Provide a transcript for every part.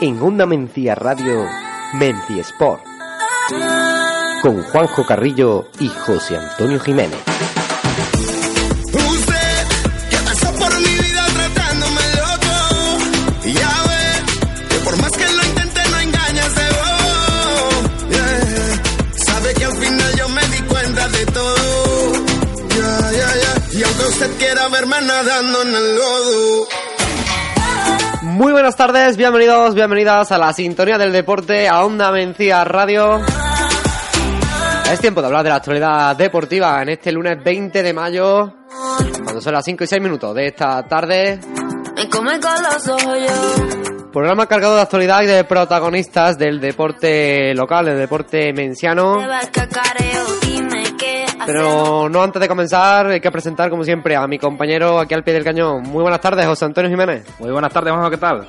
En Onda Mencía Radio, Mencía Sport. Con Juanjo Carrillo y José Antonio Jiménez. Quiera verme nadando en el. Muy buenas tardes, bienvenidos, bienvenidas a la sintonía del deporte, a Onda Mencía Radio. Es tiempo de hablar de la actualidad deportiva en este lunes 20 de mayo, cuando son las 5 y 6 minutos de esta tarde. Programa cargado de actualidad y de protagonistas del deporte local, del deporte menciano. Pero no antes de comenzar, hay que presentar como siempre a mi compañero aquí al pie del cañón. Muy buenas tardes, José Antonio Jiménez. Muy buenas tardes, Juanjo, ¿qué tal?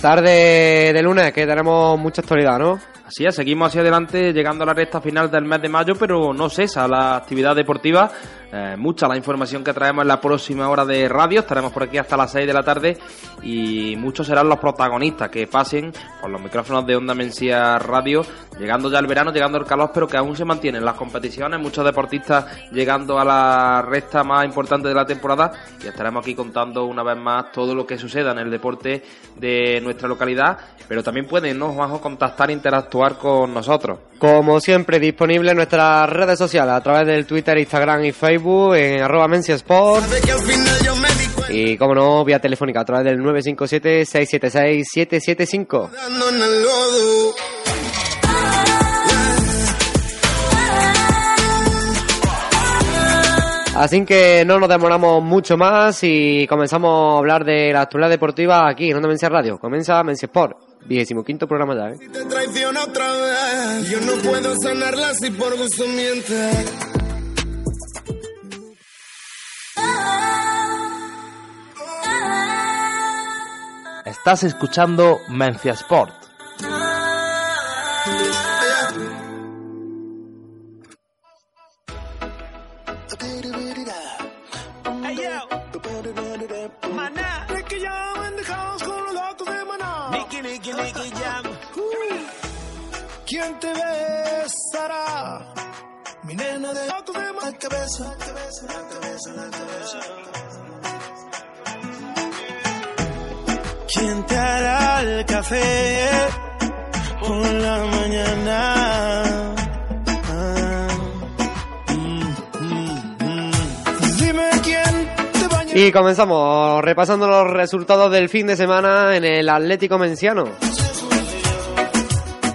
Tarde de lunes, que tenemos mucha actualidad, ¿no? Así es, seguimos hacia adelante, llegando a la recta final del mes de mayo, pero no cesa la actividad deportiva. Eh, mucha la información que traemos en la próxima hora de radio. Estaremos por aquí hasta las 6 de la tarde y muchos serán los protagonistas que pasen por los micrófonos de Onda Mencía Radio, llegando ya el verano, llegando el calor, pero que aún se mantienen las competiciones. Muchos deportistas llegando a la recta más importante de la temporada y estaremos aquí contando una vez más todo lo que suceda en el deporte de nuestra localidad, pero también pueden, ¿no, Juanjo, contactar e interactuar con nosotros. Como siempre, disponible en nuestras redes sociales a través del Twitter, Instagram y Facebook, en arroba cuenta Y como no, vía telefónica a través del 957-676-775. nadando en el lodo. Así que no nos demoramos mucho más y comenzamos a hablar de la actualidad deportiva aquí en Onda Mencia Radio. Comienza Mencia Sport, vigésimo quinto programa ya, ¿eh? Te traiciona otra vez. Yo no puedo sanarla si por gusto miente. Estás escuchando Mencia Sport. ¿Quién te besará? Mi nena de locos de más cabeza, la cabeza, la cabeza, la cabeza. ¿Quién te hará el café por la mañana? Y comenzamos repasando los resultados del fin de semana en el Atlético Menciano.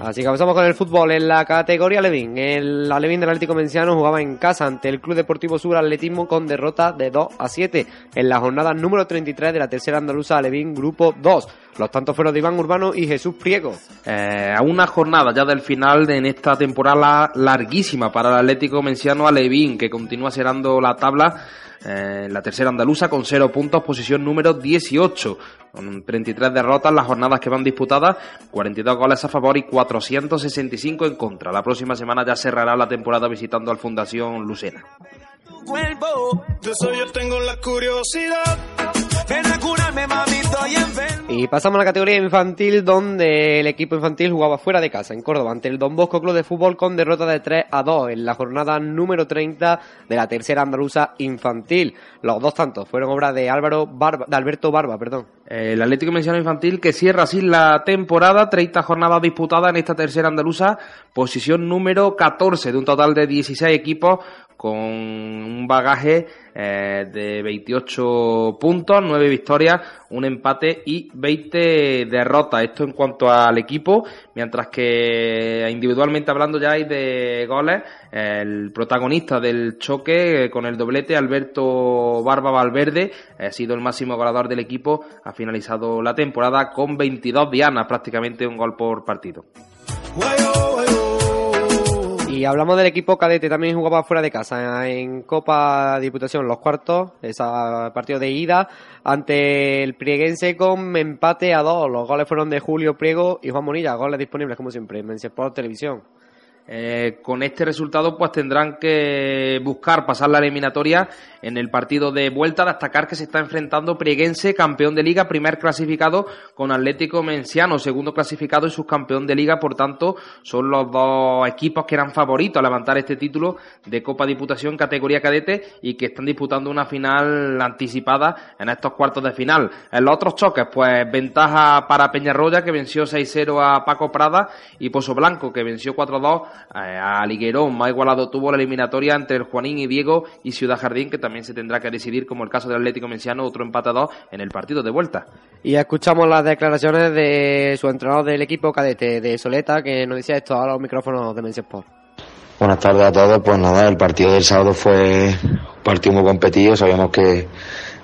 Así que comenzamos con el fútbol en la categoría Levin. El Alevín del Atlético Menciano jugaba en casa ante el Club Deportivo Sur Atletismo con derrota de 2 a 7 en la jornada número 33 de la tercera andaluza Alevín Grupo 2. Los tantos fueron de Iván Urbano y Jesús Priego. Eh, a una jornada ya del final de en esta temporada larguísima para el Atlético Menciano Alevín, que continúa cerrando la tabla eh, la tercera andaluza con 0 puntos, posición número 18, con 33 derrotas las jornadas que van disputadas, 42 goles a favor y 465 en contra. La próxima semana ya cerrará la temporada visitando al Fundación Lucena. Yo tengo la curiosidad. Y pasamos a la categoría infantil donde el equipo infantil jugaba fuera de casa en Córdoba ante el Don Bosco Club de Fútbol con derrota de 3 a 2 en la jornada número 30 de la tercera andaluza infantil. Los dos tantos fueron obra de Álvaro Barba, de Alberto Barba, perdón. El Atlético Menciano Infantil que cierra así la temporada, 30 jornadas disputadas en esta tercera andaluza, posición número 14 de un total de 16 equipos con un bagaje eh, de 28 puntos, 9 victorias, un empate y 20 derrotas. Esto en cuanto al equipo, mientras que individualmente hablando ya hay de goles, el protagonista del choque eh, con el doblete, Alberto Barba Valverde, ha sido el máximo goleador del equipo, ha finalizado la temporada con 22 dianas, prácticamente un gol por partido. Y hablamos del equipo cadete, también jugaba fuera de casa en Copa Diputación, los cuartos, ese partido de ida ante el Prieguense con empate a dos. Los goles fueron de Julio Priego y Juan Monilla, goles disponibles como siempre en por Televisión. Eh, con este resultado pues tendrán que buscar pasar la eliminatoria en el partido de vuelta. Destacar que se está enfrentando Prieguense, campeón de liga, primer clasificado con Atlético Menciano, segundo clasificado y subcampeón de liga. Por tanto, son los dos equipos que eran favoritos a levantar este título de Copa Diputación categoría cadete y que están disputando una final anticipada en estos cuartos de final. En los otros choques, pues ventaja para Peñarroya que venció 6-0 a Paco Prada y Pozo Blanco que venció 4-2 eh, a Liguerón. Más igualado tuvo la eliminatoria entre el Juanín y Diego y Ciudad Jardín, que también se tendrá que decidir, como el caso del Atlético Menciano, otro empatado en el partido de vuelta. Y escuchamos las declaraciones de su entrenador del equipo cadete de Soleta, que nos decía esto a los micrófonos de Mensport. Buenas tardes a todos. Pues nada, el partido del sábado fue un partido muy competido. Sabíamos que,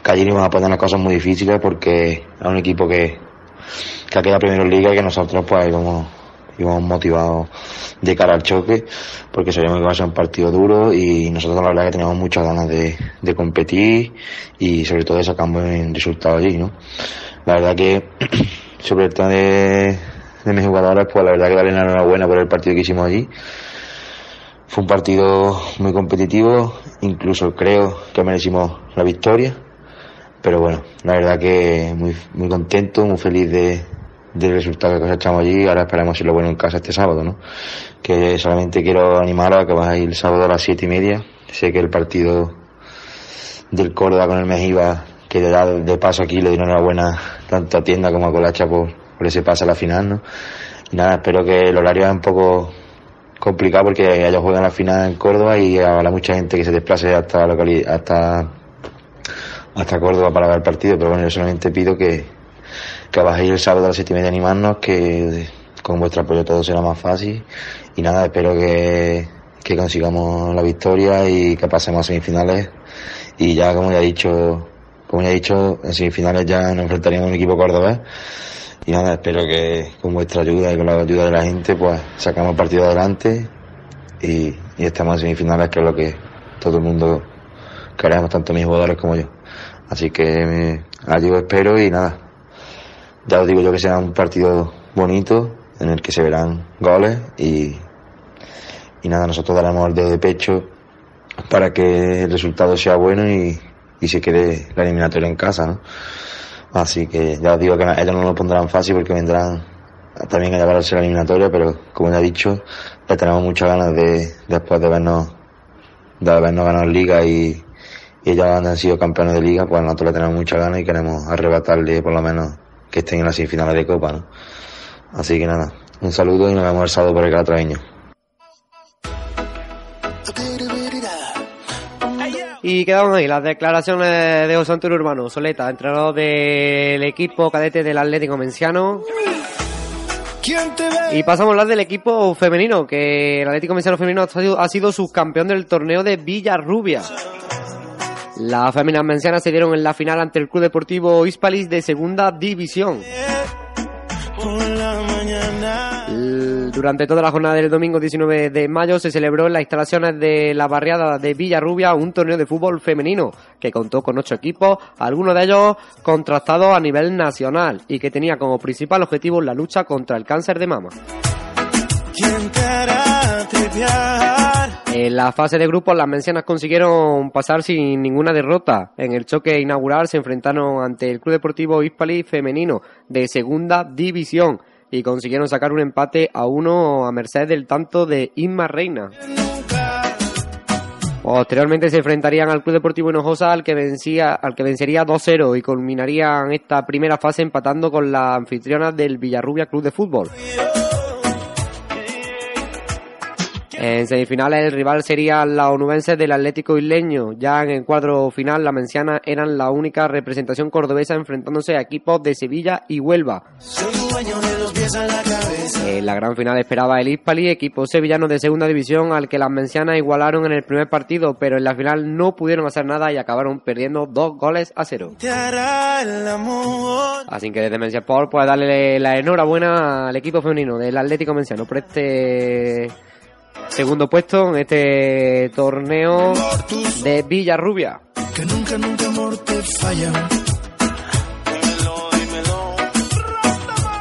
que allí íbamos a poner las cosas muy difíciles porque era un equipo que, que ha quedado primero en liga y que nosotros pues íbamos íbamos motivados de cara al choque, porque sabíamos que iba a ser un partido duro y nosotros la verdad que teníamos muchas ganas de, competir y sobre todo de sacar un buen resultado allí, ¿no? La verdad que sobre el tema de, de mis jugadores, pues la verdad que darle enhorabuena por el partido que hicimos allí. Fue un partido muy competitivo, incluso creo que merecimos la victoria, pero bueno, la verdad que muy, muy contento, muy feliz de, del resultado que cosechamos allí. Ahora esperamos lo bueno en casa este sábado, ¿no? Que solamente quiero animaros a que vais el sábado a las siete y media. Sé que el partido del Córdoba con el Mejiva, que le da de paso aquí, le dieron una buena tanto a Tienda como a Colacha por, ese pase a la final, ¿no? Y nada, espero que el horario es un poco complicado porque ellos juegan la final en Córdoba y habrá mucha gente que se desplace hasta hasta hasta Córdoba para ver el partido, pero bueno, yo solamente pido que, que ir el sábado a las siete y media animarnos, que con vuestro apoyo todo será más fácil. Y nada, espero que, que consigamos la victoria y que pasemos a semifinales. Y ya, como ya he dicho, como ya he dicho, en semifinales ya nos enfrentaríamos a un equipo cordobés. Y nada, espero que con vuestra ayuda y con la ayuda de la gente, pues sacamos partido adelante y, y estemos en semifinales, que es lo que todo el mundo queremos, tanto mis jugadores como yo. Así que me, allí espero y nada, ya os digo yo que será un partido bonito en el que se verán goles y, y nada, nosotros daremos el dedo de pecho para que el resultado sea bueno y, y se quede la eliminatoria en casa, ¿no? Así que ya os digo que ellos no lo pondrán fácil porque vendrán también a llevarse la eliminatoria, pero como ya he dicho, ya tenemos muchas ganas de, después de vernos, de habernos ganado liga y, y ellos han sido campeones de liga, pues nosotros le tenemos muchas ganas y queremos arrebatarle por lo menos que estén en las semifinales de Copa, ¿no? Así que nada, un saludo y nos vemos el sábado por el Calatraveño. Y quedamos ahí las declaraciones de José Urbano, Soleta, entrenador del equipo cadete del Atlético Menciano. Y pasamos a hablar del equipo femenino, que el Atlético Menciano femenino ha sido subcampeón del torneo de Villarrubia. Las féminas mencianas se dieron en la final ante el Club Deportivo Hispalis de Segunda División. Durante toda la jornada del domingo 19 de mayo se celebró en las instalaciones de la barriada de Villarrubia un torneo de fútbol femenino que contó con ocho equipos, algunos de ellos contrastados a nivel nacional y que tenía como principal objetivo la lucha contra el cáncer de mama. En la fase de grupos las mencionas consiguieron pasar sin ninguna derrota. En el choque inaugural se enfrentaron ante el Club Deportivo Hispali femenino de segunda división y consiguieron sacar un empate a uno a merced del tanto de Inma Reina. Posteriormente se enfrentarían al Club Deportivo Hinojosa al que vencía, al que vencería 2-0 y culminarían esta primera fase empatando con la anfitriona del Villarrubia Club de Fútbol. En semifinales el rival sería la onubense del Atlético Isleño. Ya en el cuadro final la menciana eran la única representación cordobesa enfrentándose a equipos de Sevilla y Huelva. En la gran final esperaba el Hispali, equipo sevillano de segunda división al que las mencianas igualaron en el primer partido, pero en la final no pudieron hacer nada y acabaron perdiendo dos goles a cero. Así que desde Mencia Sport pues darle la enhorabuena al equipo femenino del Atlético Menciano por este segundo puesto en este torneo de Villarrubia. Que nunca, nunca amor te falla.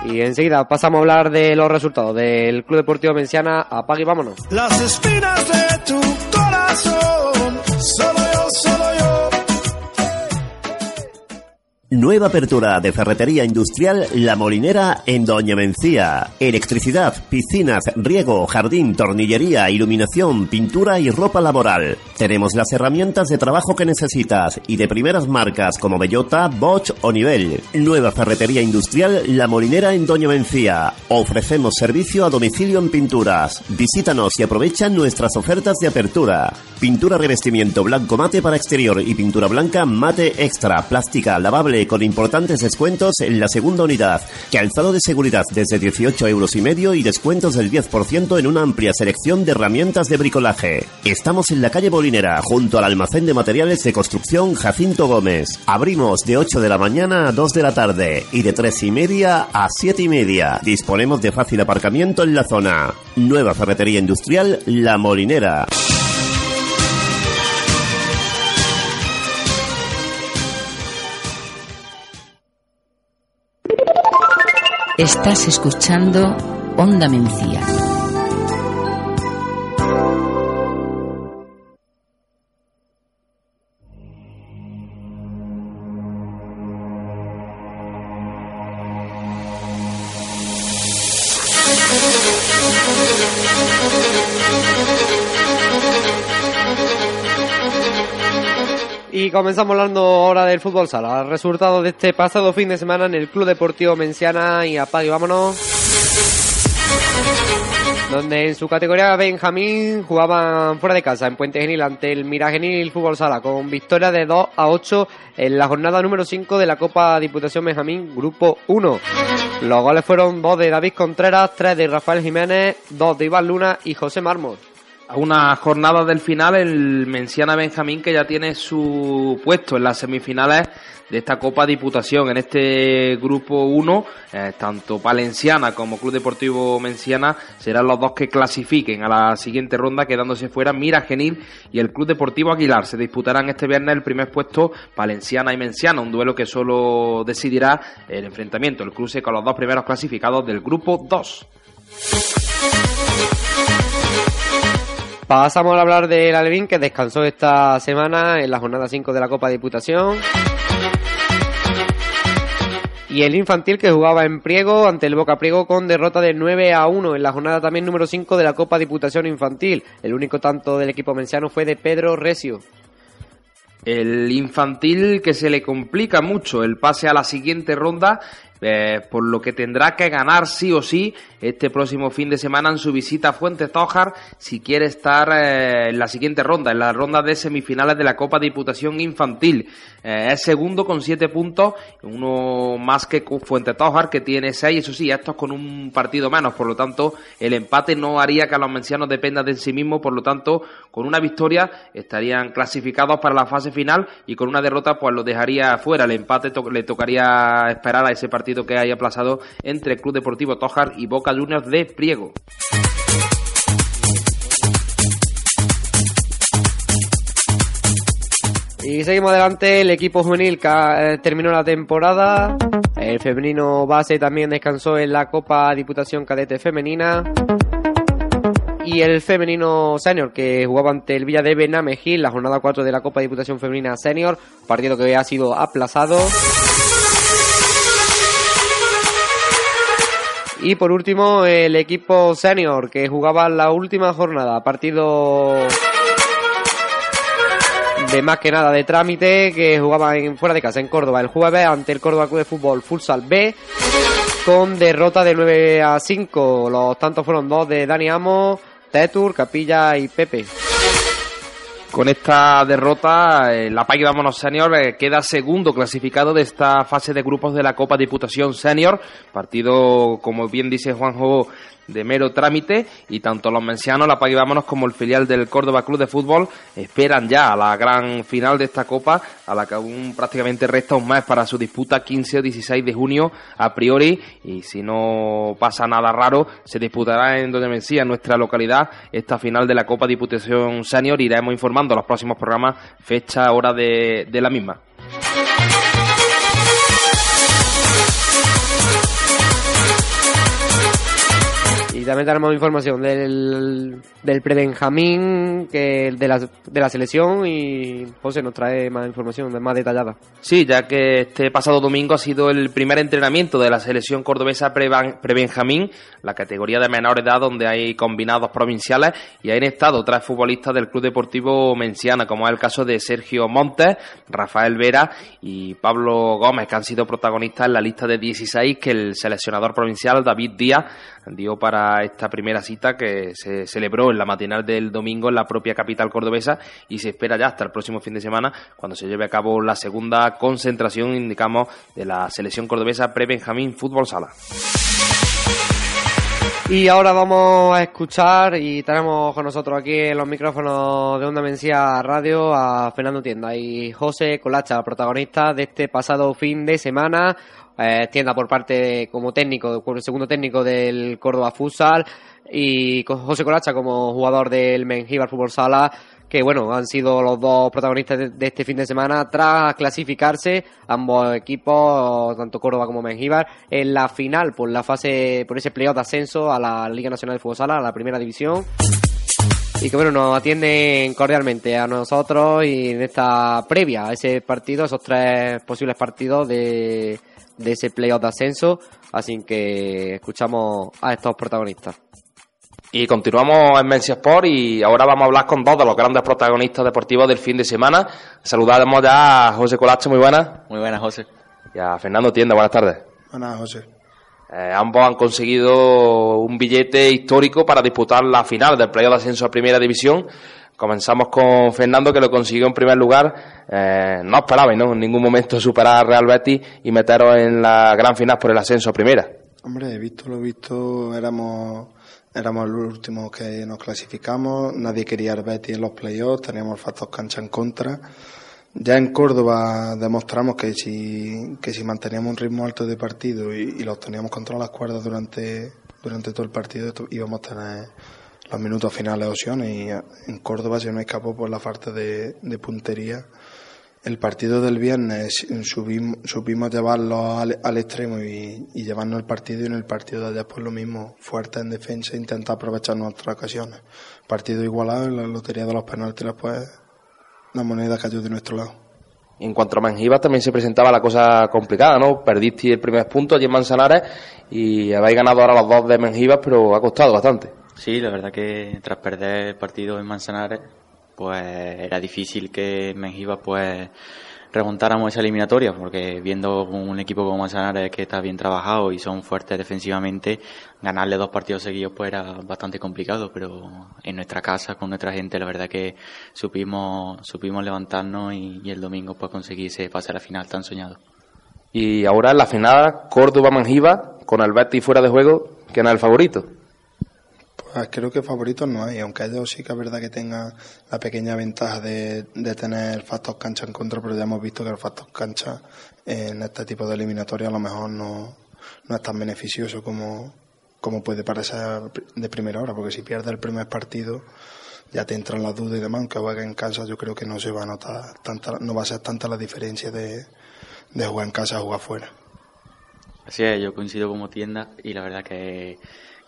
Y enseguida pasamos a hablar de los resultados del Club Deportivo Menciana. Apague y vámonos. Las espinas de tu corazón. Solo Nueva apertura de ferretería industrial La Molinera en Doña Mencía. Electricidad, piscinas, riego, jardín, tornillería, iluminación, pintura y ropa laboral. Tenemos las herramientas de trabajo que necesitas y de primeras marcas como Bellota, Bosch o Nivel. Nueva ferretería industrial La Molinera en Doña Mencía. Ofrecemos servicio a domicilio en pinturas. Visítanos y aprovecha nuestras ofertas de apertura. Pintura revestimiento blanco mate para exterior y pintura blanca mate extra, plástica, lavable con importantes descuentos en la segunda unidad. Calzado de seguridad desde 18 euros y medio y descuentos del 10% en una amplia selección de herramientas de bricolaje. Estamos en la calle Molinera, junto al almacén de materiales de construcción Jacinto Gómez. Abrimos de 8 de la mañana a 2 de la tarde y de 3 y media a 7 y media. Disponemos de fácil aparcamiento en la zona. Nueva ferretería industrial La Molinera. Estás escuchando Onda Mencía. Y comenzamos hablando ahora del fútbol sala. Resultado de este pasado fin de semana en el Club Deportivo Menciana y apague, vámonos. Donde en su categoría Benjamín jugaban fuera de casa en Puente Genil ante el Miragenil Fútbol Sala con victoria de 2 a 8 en la jornada número 5 de la Copa Diputación Benjamín Grupo 1. Los goles fueron dos de David Contreras, tres de Rafael Jiménez, dos de Iván Luna y José Mármol. A una jornada del final, el Menciana Benjamín que ya tiene su puesto en las semifinales de esta Copa Diputación. En este grupo 1, eh, tanto Palenciana como Club Deportivo Menciana serán los dos que clasifiquen a la siguiente ronda, quedándose fuera Mira Genil y el Club Deportivo Aguilar. Se disputarán este viernes el primer puesto Palenciana y Menciana, un duelo que solo decidirá el enfrentamiento, el cruce con los dos primeros clasificados del grupo 2. Pasamos a hablar del Alvin que descansó esta semana en la jornada 5 de la Copa Diputación. Y el infantil que jugaba en Priego ante el Boca Priego con derrota de 9 a 1 en la jornada también número 5 de la Copa Diputación Infantil. El único tanto del equipo menciano fue de Pedro Resio. El infantil que se le complica mucho el pase a la siguiente ronda, eh, por lo que tendrá que ganar sí o sí este próximo fin de semana en su visita a Fuentes Tójar si quiere estar eh, en la siguiente ronda, en la ronda de semifinales de la Copa Diputación Infantil. Eh, es segundo con siete puntos, uno más que Fuentes Tójar que tiene seis, eso sí, estos con un partido menos, por lo tanto el empate no haría que los mencianos dependan de sí mismos, por lo tanto con una victoria estarían clasificados para la fase final y con una derrota pues lo dejaría fuera, el empate le tocaría esperar a ese partido que hay aplazado entre Club Deportivo Tójar y Boca Juniors de Priego. Y seguimos adelante, el equipo juvenil eh, terminó la temporada. El femenino base también descansó en la Copa Diputación Cadete Femenina. Y el femenino senior que jugaba ante el Villa de Benamejil, la jornada 4 de la Copa Diputación Femenina Senior, partido que ha sido aplazado. Y por último, el equipo senior que jugaba la última jornada, partido de más que nada de trámite, que jugaba en, fuera de casa en Córdoba el jueves ante el Córdoba Club de Fútbol Futsal B, con derrota de 9 a 5. Los tantos fueron dos de Dani Amo, Tetur, Capilla y Pepe. Con esta derrota, eh, la Pague Vámonos Senior eh, queda segundo clasificado de esta fase de grupos de la Copa Diputación Senior. Partido, como bien dice Juanjo, de mero trámite y tanto los mencianos, la Pague Vámonos como el filial del Córdoba Club de Fútbol esperan ya a la gran final de esta Copa, a la que aún prácticamente resta un mes para su disputa 15 o 16 de junio a priori y si no pasa nada raro se disputará en donde Mencía, en nuestra localidad, esta final de la Copa Diputación Senior. Iremos informando los próximos programas fecha, hora de, de la misma. Y también tenemos información del, del pre-Benjamín, de, la, de la selección y José nos trae más información más detallada. Sí, ya que este pasado domingo ha sido el primer entrenamiento de la selección cordobesa pre-Benjamín, la categoría de menor edad donde hay combinados provinciales y han estado tres futbolistas del Club Deportivo Menciana, como es el caso de Sergio Montes, Rafael Vera y Pablo Gómez, que han sido protagonistas en la lista de 16 que el seleccionador provincial David Díaz dio para esta primera cita que se celebró en la matinal del domingo en la propia capital cordobesa y se espera ya hasta el próximo fin de semana cuando se lleve a cabo la segunda concentración, indicamos, de la selección cordobesa pre-Benjamín Fútbol Sala. Y ahora vamos a escuchar y tenemos con nosotros aquí en los micrófonos de Onda Mencía Radio a Fernando Tienda y José Colacha, protagonistas de este pasado fin de semana. Eh, tienda por parte como técnico, segundo técnico del Córdoba Futsal y José Colacha como jugador del Mengíbar Fútbol Sala que bueno, han sido los dos protagonistas de, de este fin de semana tras clasificarse ambos equipos, tanto Córdoba como Mengíbar, en la final por la fase, por ese playoff de ascenso a la Liga Nacional de Fútbol Sala, a la primera división. Y que bueno, nos atienden cordialmente a nosotros y en esta previa a ese partido, esos tres posibles partidos de, de ese playoff de ascenso. Así que escuchamos a estos protagonistas. Y continuamos en Mencia Sport y ahora vamos a hablar con dos de los grandes protagonistas deportivos del fin de semana. Saludamos ya a José Colacho, muy buenas. Muy buenas, José. Y a Fernando Tienda, buenas tardes. Buenas, José. Eh, ambos han conseguido un billete histórico para disputar la final del playoff de ascenso a Primera División. Comenzamos con Fernando, que lo consiguió en primer lugar. Eh, no esperabais, ¿no? En ningún momento superar a Real Betis y meteros en la gran final por el ascenso a Primera. Hombre, he visto lo visto, éramos éramos los últimos que nos clasificamos, nadie quería el Betis en los playoffs, teníamos el cancha en contra. Ya en Córdoba demostramos que si, que si manteníamos un ritmo alto de partido y, y los teníamos contra las cuerdas durante, durante todo el partido, íbamos a tener los minutos finales opciones y en Córdoba se nos escapó por la falta de, de puntería. El partido del viernes subimos, supimos llevarlo al, al extremo y, y, llevarnos el partido y en el partido de ayer pues lo mismo, fuerte en defensa intentar aprovechar nuestras ocasiones. Partido igualado en la lotería de los penaltis pues la moneda cayó de nuestro lado. En cuanto a Mengíbar también se presentaba la cosa complicada, ¿no? Perdiste el primer punto allí en Manzanares y habéis ganado ahora los dos de Mengíbar, pero ha costado bastante. Sí, la verdad que tras perder el partido en Manzanares pues era difícil que Mengíbar pues remontáramos esa eliminatoria porque viendo un equipo como Manzanares que está bien trabajado y son fuertes defensivamente ganarle dos partidos seguidos pues era bastante complicado pero en nuestra casa con nuestra gente la verdad que supimos supimos levantarnos y, y el domingo pues conseguir ese pase a la final tan soñado y ahora en la final Córdoba Manjiva con el Betis fuera de juego ¿quién es el favorito? Pues creo que favoritos no hay, aunque ellos sí que es verdad que tengan la pequeña ventaja de, de tener el factor cancha en contra, pero ya hemos visto que el factor cancha en este tipo de eliminatoria a lo mejor no, no es tan beneficioso como, como puede parecer de primera hora, porque si pierdes el primer partido ya te entran las dudas y demás, aunque juegue en casa yo creo que no se va a notar tanta, no va a ser tanta la diferencia de, de jugar en casa a jugar fuera. Así es, yo coincido como tienda y la verdad que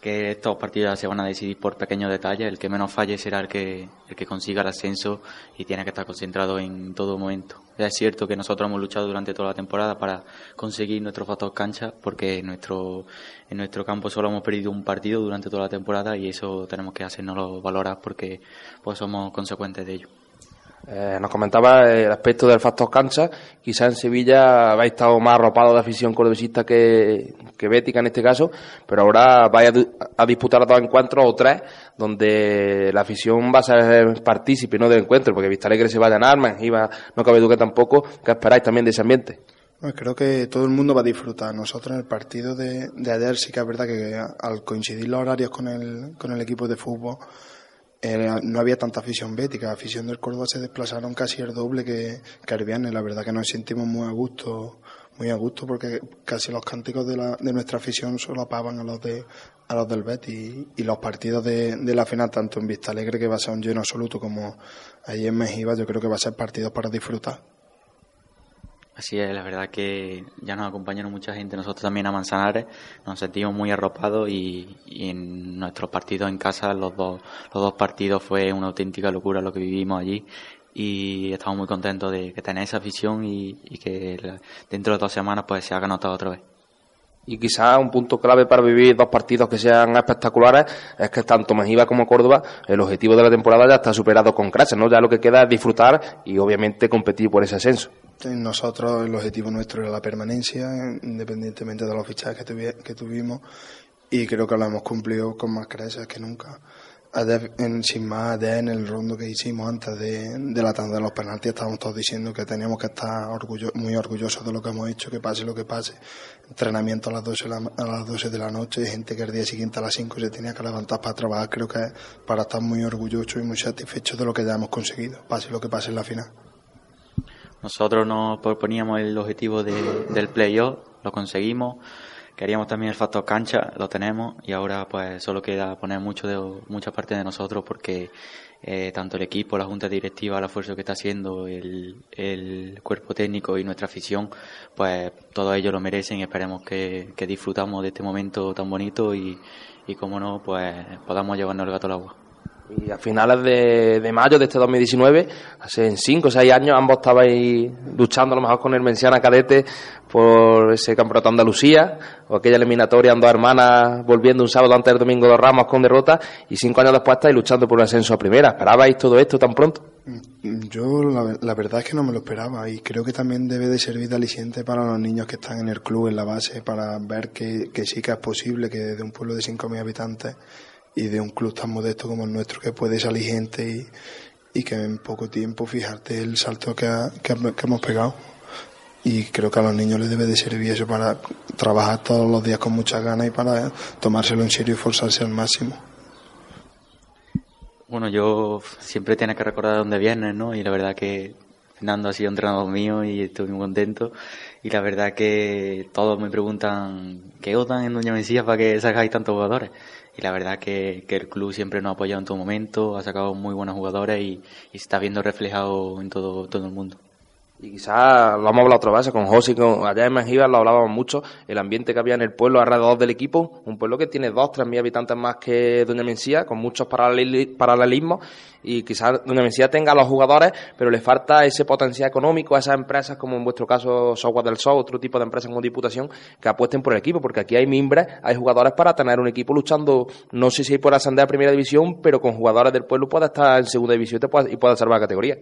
que estos partidos se van a decidir por pequeños detalles. El que menos falle será el que, el que consiga el ascenso y tiene que estar concentrado en todo momento. Es cierto que nosotros hemos luchado durante toda la temporada para conseguir nuestro factor cancha, porque en nuestro, en nuestro campo solo hemos perdido un partido durante toda la temporada y eso tenemos que hacernoslo valorar porque pues somos consecuentes de ello. Eh, nos comentaba el aspecto del factor cancha. Quizá en Sevilla habéis estado más arropados de afición cordobesista que, que bética en este caso, pero ahora vais a, disputar dos encuentros o tres donde la afición va a ser partícipe ¿no? del encuentro, porque Vista Alegre se va a ganar, Mengiva no cabe duda tampoco. ¿Qué esperáis también de ese ambiente? Pues creo que todo el mundo va a disfrutar. Nosotros en el partido de, de ayer sí que es verdad que al coincidir los horarios con el, con el equipo de fútbol, no había tanta afición bética. La afición del Córdoba se desplazaron casi el doble que, que viernes. La verdad que nos sentimos muy a gusto, muy a gusto porque casi los cánticos de, la, de nuestra afición solo apaban a los de a los del Betis y, los partidos de, de, la final, tanto en Vista Alegre, que va a ser un lleno absoluto, como ahí en Mejiva, yo creo que va a ser partidos para disfrutar. Así es, la verdad que ya nos acompañaron mucha gente, nosotros también a Manzanares, nos sentimos muy arropados y, en nuestros partidos en casa, los dos, los dos partidos fue una auténtica locura lo que vivimos allí y estamos muy contentos de que tenéis esa afición y, que dentro de dos semanas pues se haga notado otra vez. Y quizás un punto clave para vivir dos partidos que sean espectaculares es que tanto Mejiva como Córdoba, el objetivo de la temporada ya está superado con creces, ¿no? Ya lo que queda es disfrutar y obviamente competir por ese ascenso. Nosotros, el objetivo nuestro era la permanencia, independientemente de los fichajes que, tuvimos, y creo que lo hemos cumplido con más creces que nunca. En, sin más, de en el rondo que hicimos antes de, la tanda de los penaltis, estábamos todos diciendo que teníamos que estar muy orgullosos de lo que hemos hecho, que pase lo que pase. Entrenamiento a las 12 de la, a las 12 de la noche, gente que el día siguiente a las 5 se tenía que levantar para trabajar. Creo que para estar muy orgullosos y muy satisfechos de lo que ya hemos conseguido, pase lo que pase en la final. Nosotros nos proponíamos el objetivo de, del playoff, lo conseguimos. Queríamos también el factor cancha, lo tenemos y ahora pues solo queda poner mucho de, mucha parte de nosotros porque eh, tanto el equipo, la junta directiva, el esfuerzo que está haciendo el, el cuerpo técnico y nuestra afición, pues todos ellos lo merecen y esperemos que, que disfrutamos de este momento tan bonito y, y como no, pues podamos llevarnos el gato al agua. Y a finales de, de, mayo de este 2019, hace 5 o 6 años, ambos estabais luchando a lo mejor con el Menciana Cadete por ese campeonato Andalucía, o aquella eliminatoria en dos hermanas volviendo un sábado antes del domingo de Ramos con derrota, y cinco años después estáis luchando por un ascenso a primera. ¿Esperabais todo esto tan pronto? Yo la, la, verdad es que no me lo esperaba y creo que también debe de servir de aliciente para los niños que están en el club, en la base, para ver que, que sí que es posible que desde un pueblo de 5.000 habitantes y de un club tan modesto como el nuestro que puede salir gente y, y que en poco tiempo fijarte el salto que, que, hemos pegado y creo que a los niños les debe de servir eso para trabajar todos los días con mucha ganas y para tomárselo en serio y forzarse al máximo. Bueno, yo siempre tengo que recordar de dónde vienes, ¿no? Y la verdad que Fernando ha sido entrenador mío y estoy muy contento. Y la verdad que todos me preguntan, ¿qué votan en Doña Mencía para que sacáis tantos jugadores? Y la verdad que, que, el club siempre nos ha apoyado en todo momento, ha sacado muy buenos jugadores y, y está viendo reflejado en todo, todo el mundo. Y quizás lo hemos hablado otra vez con José, con allá en Mengíbar lo hablábamos mucho, el ambiente que había en el pueblo alrededor del equipo, un pueblo que tiene dos, tres mil habitantes más que Doña Mencía, con muchos paralelismos, y quizás Doña Mencía tenga los jugadores, pero le falta ese potencial económico a esas empresas, como en vuestro caso Software del Sol, otro tipo de empresas como Diputación, que apuesten por el equipo, porque aquí hay mimbres, hay jugadores para tener un equipo luchando, no sé si por ascender a primera división, pero con jugadores del pueblo puede estar en segunda división y puede salvar la categoría.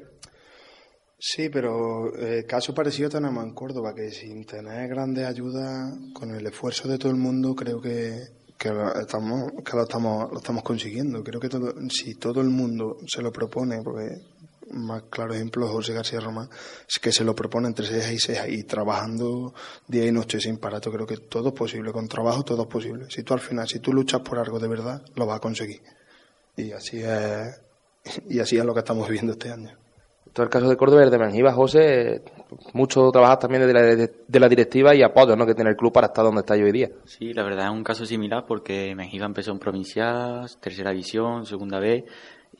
Sí, pero eh, caso parecido tenemos en Córdoba, que sin tener grandes ayudas, con el esfuerzo de todo el mundo, creo que, que, lo, estamos, que lo, estamos, lo estamos consiguiendo. Creo que todo, si todo el mundo se lo propone, porque más claro ejemplo José García Román, es que se lo propone entre seis y seis y trabajando día y noche sin parar. creo que todo es posible, con trabajo todo es posible. Si tú al final, si tú luchas por algo de verdad, lo vas a conseguir. Y así es, y así es lo que estamos viviendo este año. Todo el caso de Córdoba y el de Mengiva, José, mucho trabajas también de la, de la directiva y apoyo ¿no? que tiene el club para estar donde está hoy día. Sí, la verdad es un caso similar porque Mengiva empezó en provincial, tercera división, segunda B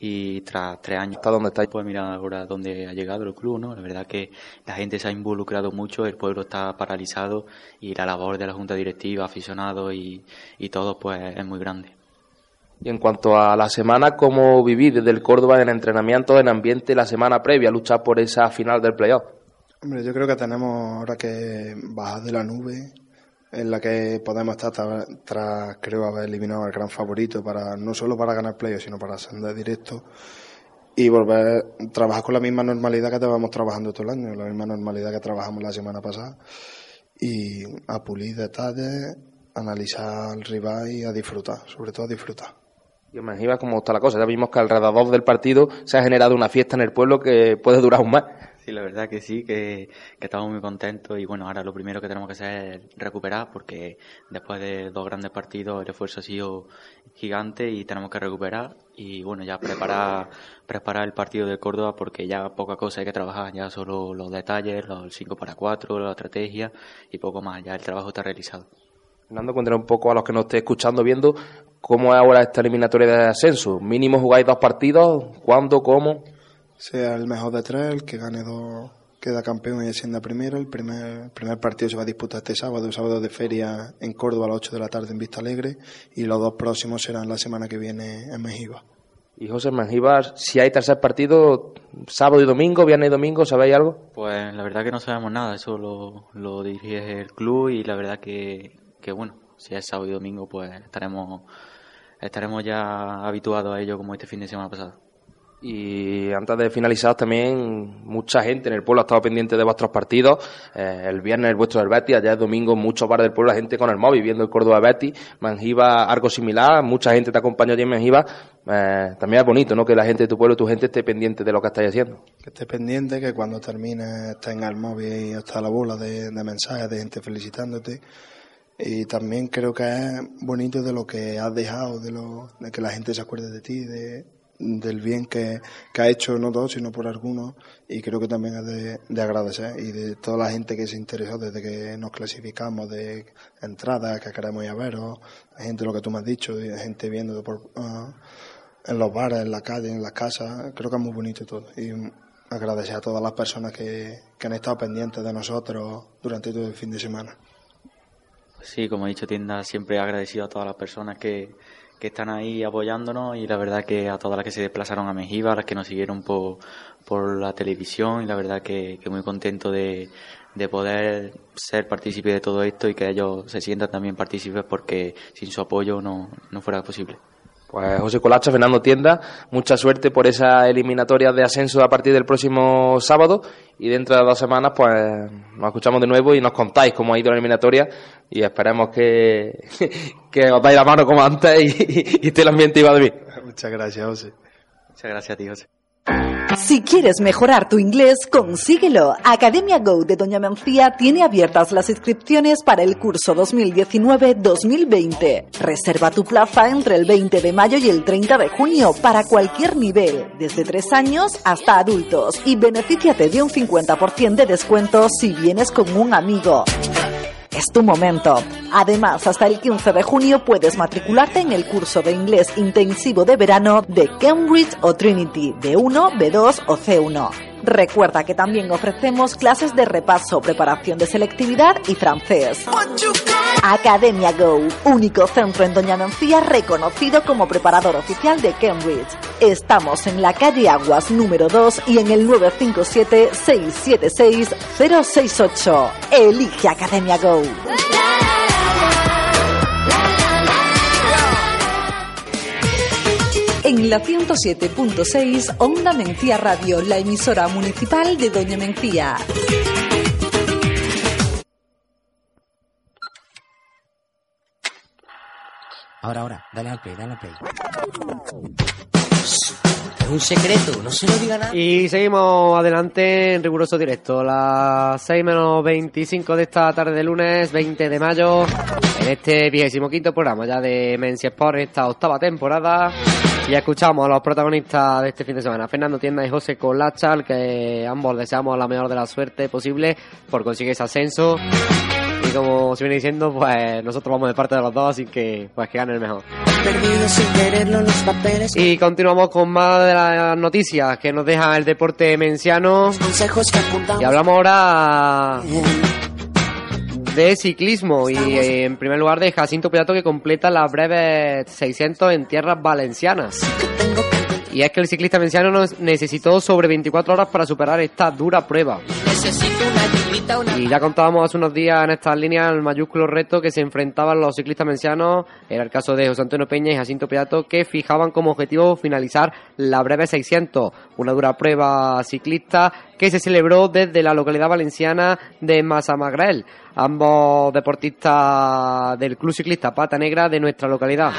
y tras tres años está donde está pues mira ahora dónde ha llegado el club no la verdad que la gente se ha involucrado mucho el pueblo está paralizado y la labor de la junta directiva aficionados y, y todo pues es muy grande y en cuanto a la semana, ¿cómo vivir desde el Córdoba en entrenamiento, en ambiente, la semana previa luchar por esa final del playoff? Hombre, yo creo que tenemos ahora que bajar de la nube en la que podemos estar tras, creo, haber eliminado al gran favorito para no solo para ganar playoff, sino para ascender directo. y volver a trabajar con la misma normalidad que estábamos trabajando todo el año, la misma normalidad que trabajamos la semana pasada y a pulir detalles, analizar al rival y a disfrutar, sobre todo a disfrutar. Y imagina cómo está la cosa. Ya vimos que alrededor del partido se ha generado una fiesta en el pueblo que puede durar un mes. Sí, la verdad que sí, que, que estamos muy contentos y bueno, ahora lo primero que tenemos que hacer es recuperar porque después de dos grandes partidos el esfuerzo ha sido gigante y tenemos que recuperar y bueno, ya preparar, preparar el partido de Córdoba porque ya poca cosa hay que trabajar, ya solo los detalles, los 5 para 4, la estrategia y poco más, ya el trabajo está realizado. Fernando, cuéntanos un poco a los que nos esté escuchando, viendo cómo es ahora esta eliminatoria de ascenso. Mínimo jugáis dos partidos, ¿cuándo, cómo? Sea el mejor de tres, el que gane dos queda campeón y asciende a primero. El primer, primer partido se va a disputar este sábado, sábado de feria en Córdoba a las 8 de la tarde en Vista Alegre y los dos próximos serán la semana que viene en Mejiba. Y José Mangíbar, si hay tercer partido, sábado y domingo, viernes y domingo, ¿sabéis algo? Pues la verdad que no sabemos nada, eso lo, lo dirige el club y la verdad que, que bueno, si es sábado y domingo pues estaremos, estaremos ya habituados a ello como este fin de semana pasado. Y antes de finalizar también mucha gente en el pueblo ha estado pendiente de vuestros partidos. Eh, el viernes el vuestro del Betis, allá es domingo muchos bares del pueblo, la gente con el móvil viendo el Córdoba Betis. Manjiva algo similar, mucha gente te acompañó allí en Manjiva. Eh, también es bonito, ¿no? Que la gente de tu pueblo, tu gente esté pendiente de lo que estáis haciendo. Que esté pendiente, que cuando termine tenga el móvil y está la bola de, de mensajes de gente felicitándote. Y también creo que es bonito de lo que has dejado, de, lo, de que la gente se acuerde de ti, de, del bien que, que ha hecho no todos, sino por algunos, y creo que también es de, de agradecer y de toda la gente que se interesó desde que nos clasificamos de entradas, que queremos ir a veros, gente, lo que tú me has dicho, gente viendo por, ah, en los bares, en la calle, en las casas, creo que es muy bonito todo. Y agradecer a todas las personas que, que han estado pendientes de nosotros durante todo el fin de semana. Sí, como he dicho, Tienda, siempre agradecido a todas las personas que, que están ahí apoyándonos y la verdad que a todas las que se desplazaron a Mejiva, las que nos siguieron por, por la televisión y la verdad que, que muy contento de, de poder ser partícipe de todo esto y que ellos se sientan también partícipes porque sin su apoyo no, no fuera posible. Pues José Colacha, Fernando Tienda, mucha suerte por esa eliminatoria de ascenso a partir del próximo sábado y dentro de dos semanas pues nos escuchamos de nuevo y nos contáis cómo ha ido la eliminatoria y esperemos que, que os dais la mano como antes y, y esté el ambiente igual de bien. Muchas gracias, José. Muchas gracias a ti, José. Si quieres mejorar tu inglés, consíguelo. Academia Go de Doña Mencía tiene abiertas las inscripciones para el curso 2019-2020. Reserva tu plaza entre el 20 de mayo y el 30 de junio para cualquier nivel, desde 3 años hasta adultos, y benefíciate de un 50% de descuento si vienes con un amigo. Es tu momento. Además, hasta el 15 de junio puedes matricularte en el curso de inglés intensivo de verano de Cambridge o Trinity, B1, B2 o C1. Recuerda que también ofrecemos clases de repaso, preparación de selectividad y francés. Academia Go, único centro en Doña Mencía reconocido como preparador oficial de Cambridge. Estamos en la calle Aguas número 2 y en el 957-676-068. Elige Academia Go. En la 107.6 Onda Mencía Radio, la emisora municipal de Doña Mencía. Ahora, ahora, dale al play, dale al play. Es un secreto, no se lo diga nada. Y seguimos adelante en riguroso directo. Las 6 menos 25 de esta tarde de lunes, 20 de mayo. En este vigésimo quinto programa ya de Mensi Sport, esta octava temporada. Y escuchamos a los protagonistas de este fin de semana, Fernando Tienda y José Colacha, al que ambos deseamos la mejor de la suerte posible por conseguir ese ascenso. Y como se viene diciendo, pues nosotros vamos de parte de los dos, así que pues que gane el mejor. Perdido sin quererlo los papeles. Y continuamos con más de las noticias que nos deja el deporte menciano. Consejos que apuntamos. Y hablamos ahora de ciclismo y eh, en primer lugar de Jacinto Pilato que completa las breves 600 en tierras valencianas. Y es que el ciclista menciano nos necesitó sobre 24 horas para superar esta dura prueba. Y ya contábamos hace unos días en estas líneas el mayúsculo reto que se enfrentaban los ciclistas mencianos, era el caso de José Antonio Peña y Jacinto Peato, que fijaban como objetivo finalizar la breve 600, una dura prueba ciclista que se celebró desde la localidad valenciana de Masamagrel. Ambos deportistas del Club Ciclista Pata Negra de nuestra localidad.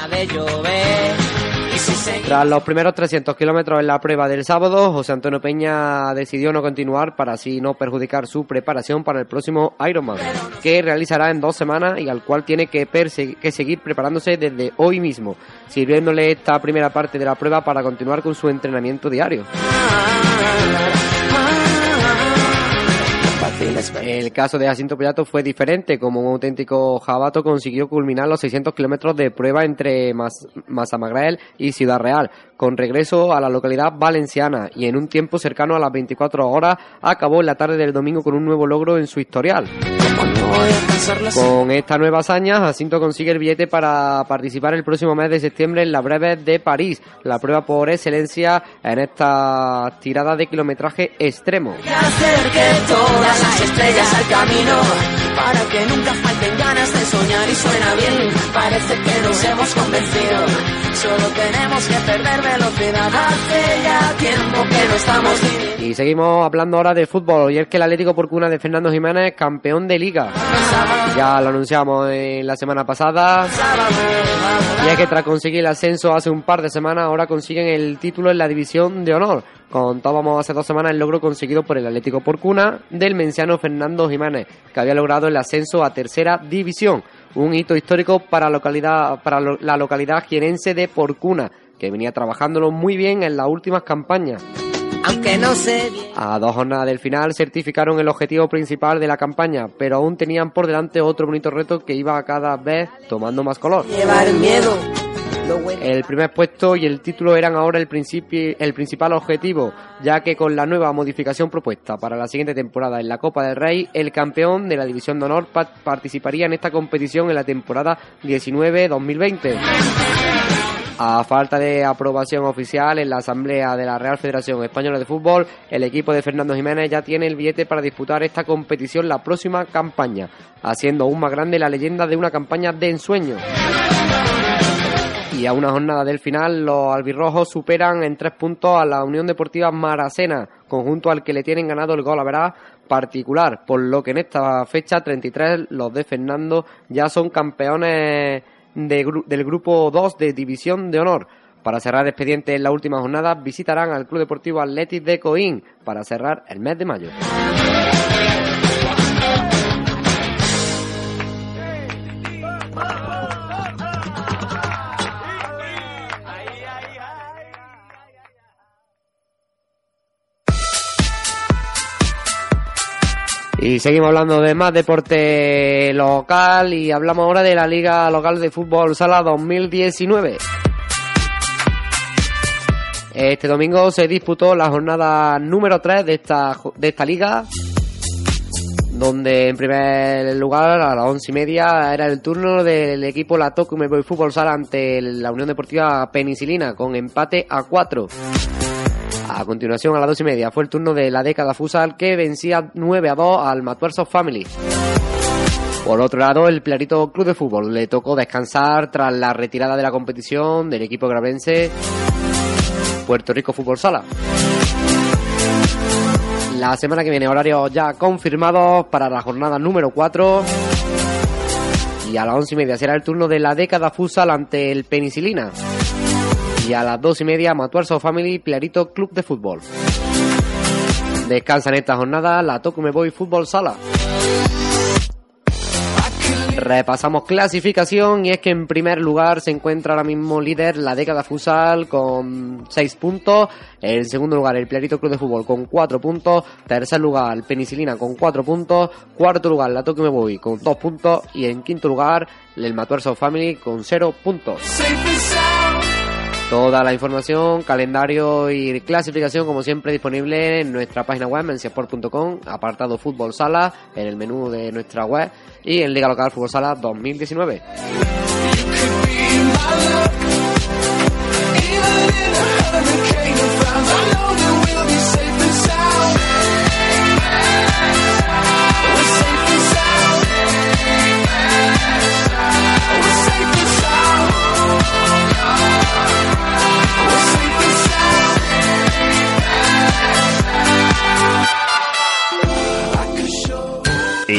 Tras los primeros 300 kilómetros en la prueba del sábado, José Antonio Peña decidió no continuar para así no perjudicar su preparación para el próximo Ironman, que realizará en dos semanas y al cual tiene que, que seguir preparándose desde hoy mismo, sirviéndole esta primera parte de la prueba para continuar con su entrenamiento diario. El caso de Jacinto Pellato fue diferente, como un auténtico jabato consiguió culminar los 600 kilómetros de prueba entre Mas Masamagrel y Ciudad Real, con regreso a la localidad valenciana y en un tiempo cercano a las 24 horas acabó en la tarde del domingo con un nuevo logro en su historial. Con esta nueva hazaña, Jacinto consigue el billete para participar el próximo mes de septiembre en la breve de París, la prueba por excelencia en esta tirada de kilometraje extremo. Para que nunca falten ganas de soñar y suena bien. Parece que nos hemos convencido. Solo tenemos que perder velocidad. Hace ya tiempo que no estamos. Y seguimos hablando ahora de fútbol, y es que el Atlético Porcuna de Fernando Jiménez, campeón de liga. Ya lo anunciamos en la semana pasada. Y es que tras conseguir el ascenso hace un par de semanas, ahora consiguen el título en la división de honor. Contábamos hace dos semanas el logro conseguido por el Atlético Porcuna del menciano Fernando Jiménez, que había logrado el ascenso a tercera división. Un hito histórico para, la localidad, para la localidad jienense de Porcuna, que venía trabajándolo muy bien en las últimas campañas. Aunque no. A dos jornadas del final certificaron el objetivo principal de la campaña, pero aún tenían por delante otro bonito reto que iba cada vez tomando más color. Llevar miedo. El primer puesto y el título eran ahora el, principi- el principal objetivo, ya que con la nueva modificación propuesta para la siguiente temporada en la Copa del Rey, el campeón de la División de Honor pa- participaría en esta competición en la temporada 19-2020. A falta de aprobación oficial en la Asamblea de la Real Federación Española de Fútbol, el equipo de Fernando Jiménez ya tiene el billete para disputar esta competición la próxima campaña, haciendo aún más grande la leyenda de una campaña de ensueño. Y a una jornada del final, los albirrojos superan en tres puntos a la Unión Deportiva Maracena, conjunto al que le tienen ganado el gol a verá particular, por lo que en esta fecha 33 los de Fernando ya son campeones del grupo 2 de División de Honor. Para cerrar expediente en la última jornada, visitarán al Club Deportivo Atletic de Coín para cerrar el mes de mayo. Y seguimos hablando de más deporte local y hablamos ahora de la Liga Local de Fútbol Sala 2019. Este domingo se disputó la jornada número 3 de esta, de esta liga, donde en primer lugar a las once y media era el turno del equipo La Tocume Fútbol Sala ante la Unión Deportiva Penicilina con empate a 4. A continuación, a las dos y media, fue el turno de la década Fusal que vencía 9 a 2 al Matuerzo Family. Por otro lado, el Clarito Club de Fútbol le tocó descansar tras la retirada de la competición del equipo gravense Puerto Rico Fútbol Sala. La semana que viene, horarios ya confirmados para la jornada número 4. Y a las once y media será el turno de la década Fusal ante el Penicilina. Y a las dos y media, Matuarzo Family Clarito Club de Fútbol. Descansa en esta jornada la Tokume Boy Fútbol Sala. Repasamos clasificación y es que en primer lugar se encuentra ahora mismo líder la década Fusal con 6 puntos. En segundo lugar el Clarito Club de Fútbol con 4 puntos. Tercer lugar Penicilina con 4 puntos. Cuarto lugar la Tokyo Me Voy con 2 puntos. Y en quinto lugar el Matuerzo Family con 0 puntos. Toda la información, calendario y clasificación, como siempre, disponible en nuestra página web, menciasport.com, apartado Fútbol Sala, en el menú de nuestra web y en Liga Local Fútbol Sala 2019.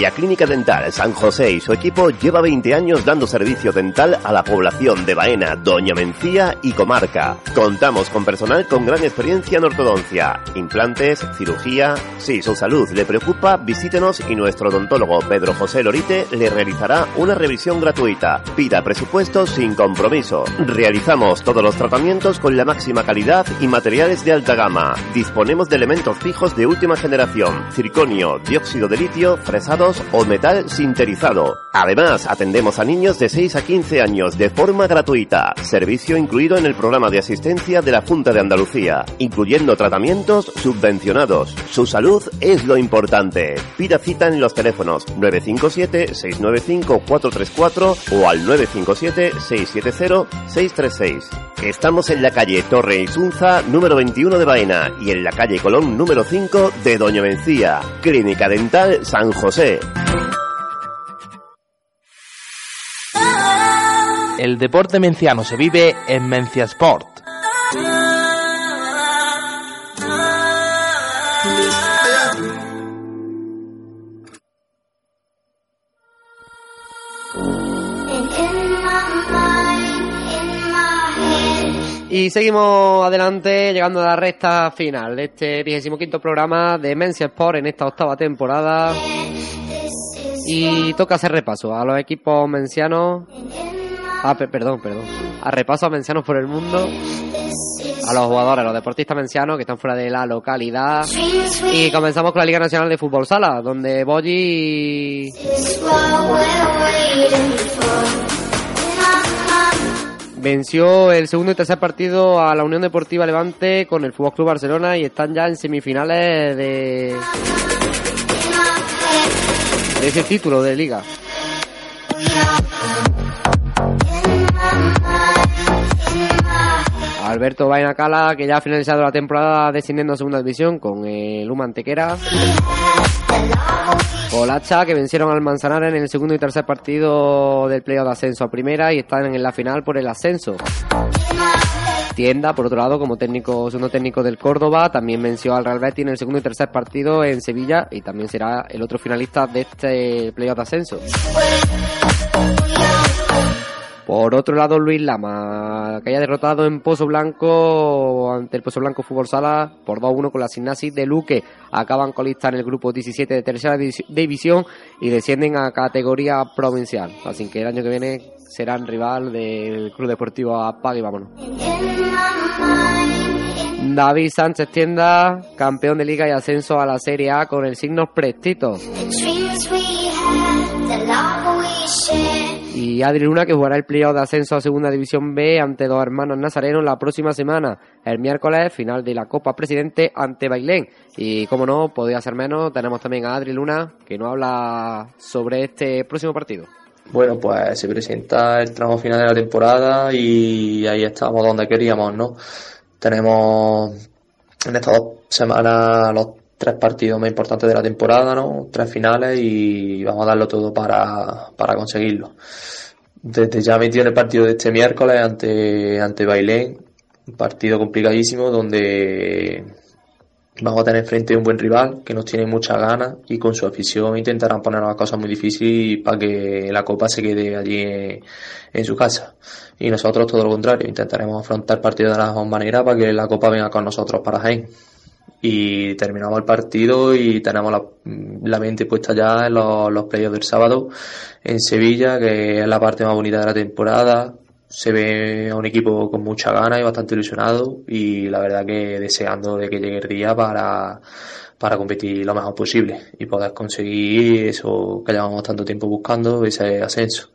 La Clínica Dental San José y su equipo lleva 20 años dando servicio dental a la población de Baena, Doña Mencía y comarca. Contamos con personal con gran experiencia en ortodoncia, implantes, cirugía. Si su salud le preocupa, visítenos y nuestro odontólogo Pedro José Lorite le realizará una revisión gratuita. Pida presupuesto sin compromiso. Realizamos todos los tratamientos con la máxima calidad y materiales de alta gama. Disponemos de elementos fijos de última generación, circonio, dióxido de litio, fresados o metal sinterizado. Además, atendemos a niños de 6 a 15 años de forma gratuita. Servicio incluido en el programa de asistencia de la Junta de Andalucía, incluyendo tratamientos subvencionados. Su salud es lo importante. Pida cita en los teléfonos 957-695-434 o al 957-670-636. Estamos en la calle Torre Isunza, número 21 de Baena, y en la calle Colón, número 5 de Doña Mencía. Clínica Dental San José. El deporte menciano se vive en Mencia Sport. Y seguimos adelante, llegando a la recta final de este 25 programa de Mencia Sport en esta octava temporada. Y toca hacer repaso a los equipos mencianos. Ah, pe- perdón, perdón. A repaso a mencianos por el mundo. A los jugadores, a los deportistas mencianos que están fuera de la localidad. Y comenzamos con la Liga Nacional de Fútbol Sala, donde Boyi venció el segundo y tercer partido a la Unión Deportiva Levante con el Fútbol Club Barcelona y están ya en semifinales de de ese título de liga. Alberto Bainacala, que ya ha finalizado la temporada descendiendo a segunda división con el Luma Antequera. Colacha, que vencieron al Manzanares en el segundo y tercer partido del playoff de ascenso a primera y están en la final por el ascenso. Por otro lado, como técnico, segundo técnico del Córdoba, también venció al Real Betis en el segundo y tercer partido en Sevilla y también será el otro finalista de este playoff de ascenso. Por otro lado, Luis Lama, que haya derrotado en Pozo Blanco ante el Pozo Blanco Fútbol Sala por 2-1 con la Signasis de Luque. Acaban colistas en el grupo 17 de tercera divis- división y descienden a categoría provincial. Así que el año que viene serán rival del Club Deportivo Apague vámonos. David Sánchez Tienda, campeón de liga y ascenso a la Serie A con el signo Prestito. Y Adri Luna que jugará el playoff de ascenso a Segunda División B ante dos hermanos nazarenos la próxima semana. El miércoles, final de la Copa Presidente ante Bailén. Y como no, podía ser menos, tenemos también a Adri Luna que nos habla sobre este próximo partido. Bueno, pues se presenta el tramo final de la temporada y ahí estamos donde queríamos, ¿no? Tenemos en estas dos semanas los tres partidos más importantes de la temporada, ¿no? Tres finales y vamos a darlo todo para, para conseguirlo. Desde ya metido en el partido de este miércoles ante, ante Bailén, un partido complicadísimo donde vamos a tener frente a un buen rival que nos tiene muchas ganas y con su afición intentarán poner las cosas muy difíciles para que la copa se quede allí en, su casa. Y nosotros todo lo contrario, intentaremos afrontar el partido de la mejor manera para que la copa venga con nosotros para Jaén. Y terminamos el partido y tenemos la, la mente puesta ya en los, los playoffs del sábado en Sevilla, que es la parte más bonita de la temporada. Se ve a un equipo con mucha ganas y bastante ilusionado y la verdad que deseando de que llegue el día para, para competir lo mejor posible y poder conseguir eso que llevamos tanto tiempo buscando, ese ascenso.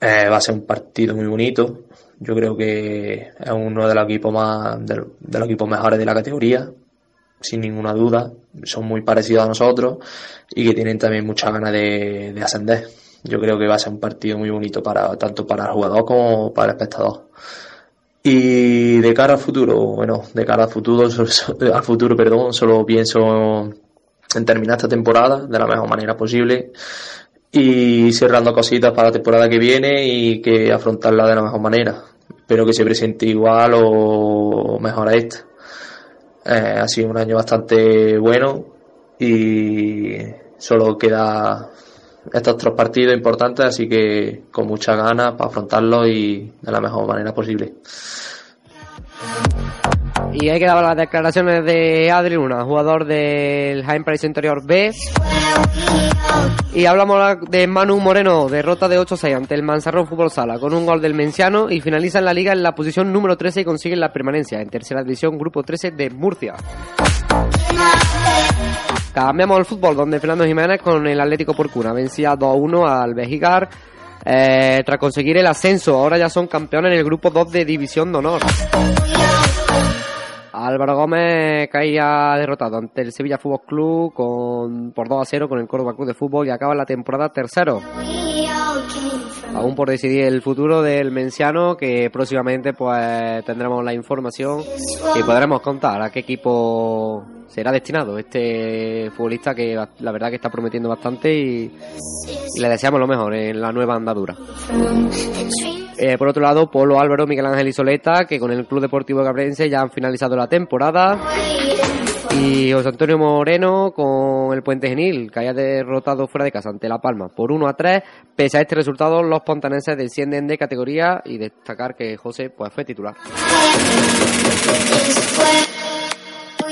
Eh, va a ser un partido muy bonito. Yo creo que es uno de los equipos más, de, los equipos mejores de la categoría, sin ninguna duda. Son muy parecidos a nosotros y que tienen también muchas ganas de, de ascender. Yo creo que va a ser un partido muy bonito para, tanto para el jugador como para el espectador. Y de cara al futuro, bueno, de cara al futuro, al futuro, perdón, solo pienso en terminar esta temporada de la mejor manera posible y cerrando cositas para la temporada que viene y que afrontarla de la mejor manera. Espero que se presente igual o mejor a esta. Eh, ha sido un año bastante bueno y solo queda estos tres partidos importantes, así que con muchas ganas para afrontarlos y de la mejor manera posible. Y ahí quedaban las declaraciones de Adri Luna, jugador del Jaén País Interior B. Y hablamos de Manu Moreno, derrota de 8-6 ante el Mansarrón Fútbol Sala con un gol del Menciano y finaliza en la liga en la posición número 13 y consigue la permanencia en tercera división, grupo 13 de Murcia. Cambiamos el fútbol, donde Fernando Jiménez con el Atlético Porcuna vencía 2-1 al Vejigar eh, tras conseguir el ascenso. Ahora ya son campeones en el grupo 2 de División de Honor. Álvaro Gómez caía derrotado ante el Sevilla Fútbol Club con, por 2 a 0 con el Córdoba Club de Fútbol y acaba la temporada tercero. Aún por decidir el futuro del Menciano, que próximamente pues tendremos la información y podremos contar a qué equipo será destinado este futbolista que la verdad que está prometiendo bastante y, le deseamos lo mejor en la nueva andadura. Eh, por otro lado, Polo Álvaro, Miguel Ángel y Soleta, que con el Club Deportivo Cabrense ya han finalizado la temporada. Y José Antonio Moreno con el Puente Genil, que haya derrotado fuera de casa ante La Palma por 1 a 3. Pese a este resultado, los pontaneses descienden de categoría y destacar que José pues, fue titular.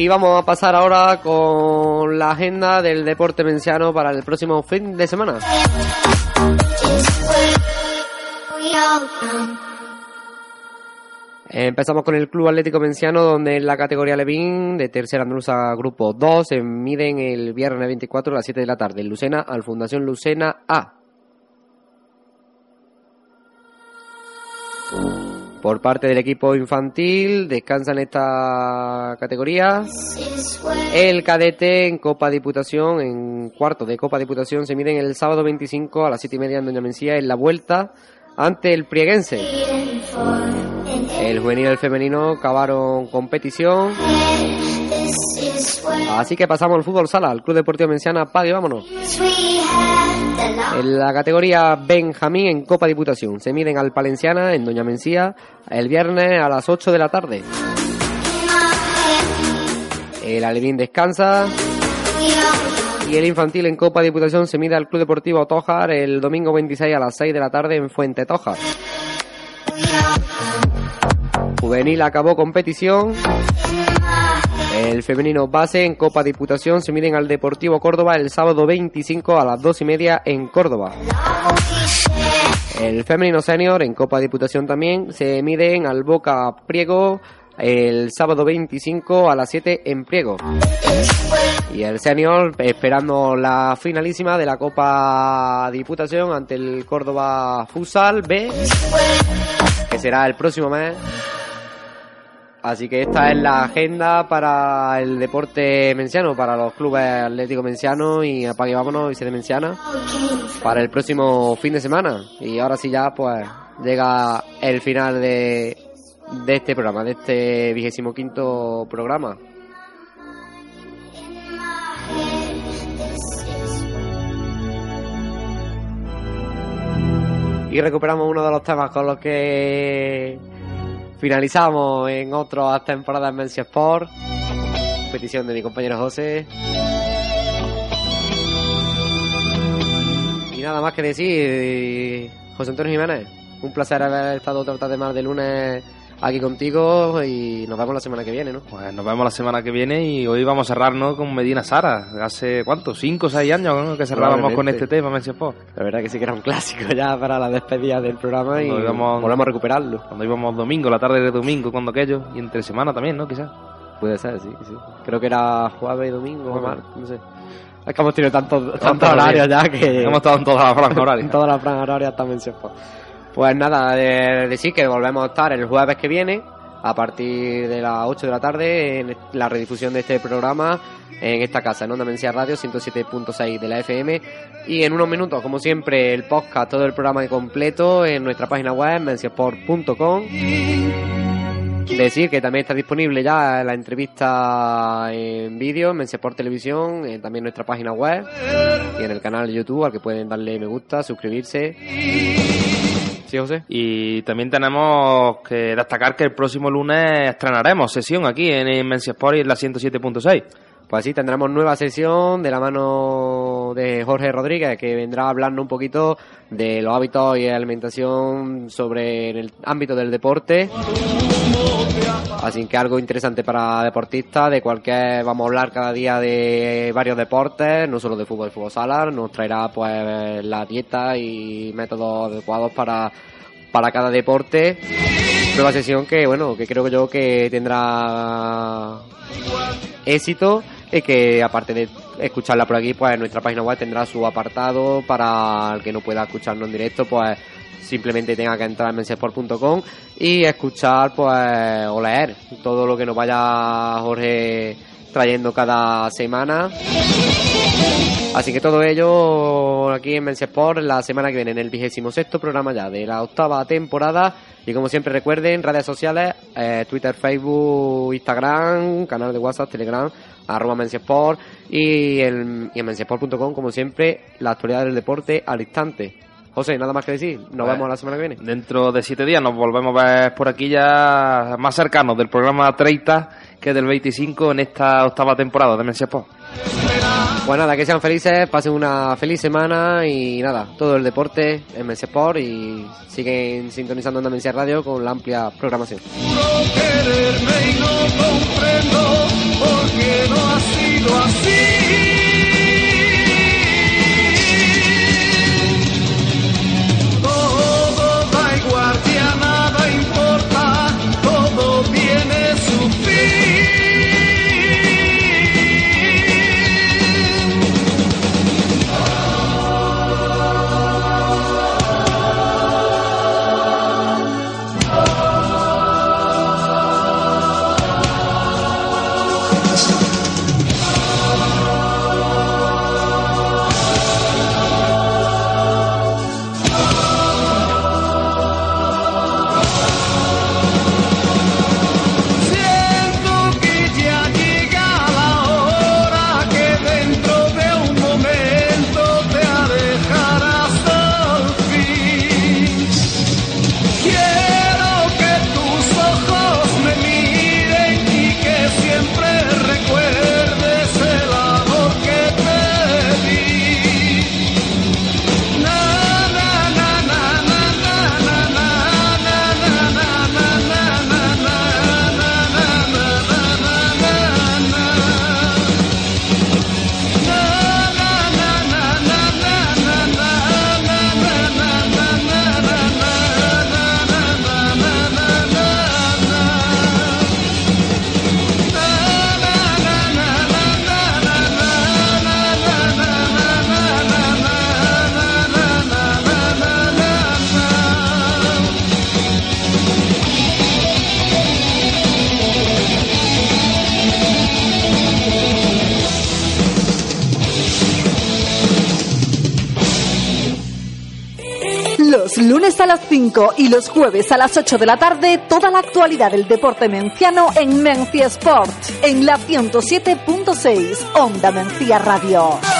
Y vamos a pasar ahora con la agenda del deporte menciano para el próximo fin de semana. Empezamos con el Club Atlético Menciano, donde en la categoría Levín de tercera andaluza grupo 2 se miden el viernes 24 a las 7 de la tarde en Lucena al Fundación Lucena A. Por parte del equipo infantil, descansa en esta categoría. El cadete en Copa Diputación, en cuarto de Copa Diputación, se miden el sábado 25 a las 7 y media en Doña Mencía en la vuelta ante el Prieguense. El juvenil y el femenino acabaron competición. Así que pasamos al fútbol sala, al Club Deportivo Menciana, pague, vámonos. En la categoría Benjamín en Copa Diputación se miden al Palenciana en Doña Mencía el viernes a las 8 de la tarde. El Alevín descansa. Y el infantil en Copa Diputación se mide al Club Deportivo Tojar el domingo 26 a las 6 de la tarde en Fuente Tojar. Juvenil acabó competición. El femenino base en Copa Diputación se miden al Deportivo Córdoba el sábado 25 a las 2 y media en Córdoba. El femenino senior en Copa Diputación también se miden al Boca Priego el sábado 25 a las 7 en Priego. Y el senior esperando la finalísima de la Copa Diputación ante el Córdoba Futsal B, que será el próximo mes. Así que esta es la agenda para el deporte menciano, para los clubes atléticos mencianos y apague vámonos y se de menciana para el próximo fin de semana. Y ahora sí ya pues llega el final de, de este programa, de este vigésimo quinto programa. Y recuperamos uno de los temas con los que finalizamos en otras temporadas en Mensia Sport. Petición de mi compañero José. Y nada más que decir, José Antonio Jiménez, un placer haber estado otra tarde más de lunes aquí contigo y nos vemos la semana que viene, ¿no? Pues nos vemos la semana que viene y hoy vamos a cerrarnos con Medina Sara. Hace, ¿cuánto? ¿Cinco o seis años ¿no? que cerrábamos con este tema, Mensia Sport? La verdad que sí que era un clásico ya para la despedida del programa y íbamos- volvemos a recuperarlo. Cuando íbamos domingo, la tarde de domingo, cuando aquello, y entre semana también, ¿no? Quizás. Puede ser, sí, sí. Creo que era jueves y domingo, martes, no sé. Es que hemos tenido tantos, tantos horarios ya que... Hemos estado en todas las franjas horarias. en todas las franjas horarias también fue. Pues nada, de decir que volvemos a estar el jueves que viene a partir de las 8 de la tarde en la redifusión de este programa en esta casa, en Onda Mencía Radio 107.6 de la FM. Y en unos minutos, como siempre, el podcast, todo el programa completo en nuestra página web, menciasport.com. Decir que también está disponible ya la entrevista en vídeo en Menciasport Televisión, en también nuestra página web y en el canal de YouTube al que pueden darle me gusta, suscribirse. Sí, José. Y también tenemos que destacar que el próximo lunes estrenaremos sesión aquí en Menciasport y en la 107.6. Pues sí, tendremos nueva sesión de la mano de Jorge Rodríguez, que vendrá a hablarnos un poquito de los hábitos y alimentación sobre el ámbito del deporte. Así que algo interesante para deportistas, de cualquier, vamos a hablar cada día de varios deportes, no solo de fútbol y fútbol sala, nos traerá pues la dieta y métodos adecuados para, para cada deporte. Nueva sesión que, bueno, que creo yo que tendrá éxito y que aparte de escucharla por aquí, pues nuestra página web tendrá su apartado para el que no pueda escucharnos en directo, pues simplemente tenga que entrar en mensesport.com y escuchar pues o leer todo lo que nos vaya Jorge trayendo cada semana. Así que todo ello aquí en Mensesport la semana que viene, en el vigésimo sexto programa ya de la octava temporada. Y como siempre recuerden, redes sociales, eh, Twitter, Facebook, Instagram, canal de WhatsApp, Telegram, arroba Mensiesport y, el, y en mensiesport.com, como siempre, la actualidad del deporte al instante. José, nada más que decir, nos Pues, vemos la semana que viene. Dentro de siete días nos volvemos a ver por aquí ya más cercanos del programa 30 que del 25 en esta octava temporada de Mensia Sport. Pues nada, que sean felices, pasen una feliz semana y nada, todo el deporte en Mensia Sport y siguen sintonizando en Mensia Radio con la amplia programación. quererme y no comprendo por qué no ha sido así. 5 y los jueves a las 8 de la tarde, toda la actualidad del deporte menciano en Mencia Sport, en la 107.6, Onda Mencía Radio.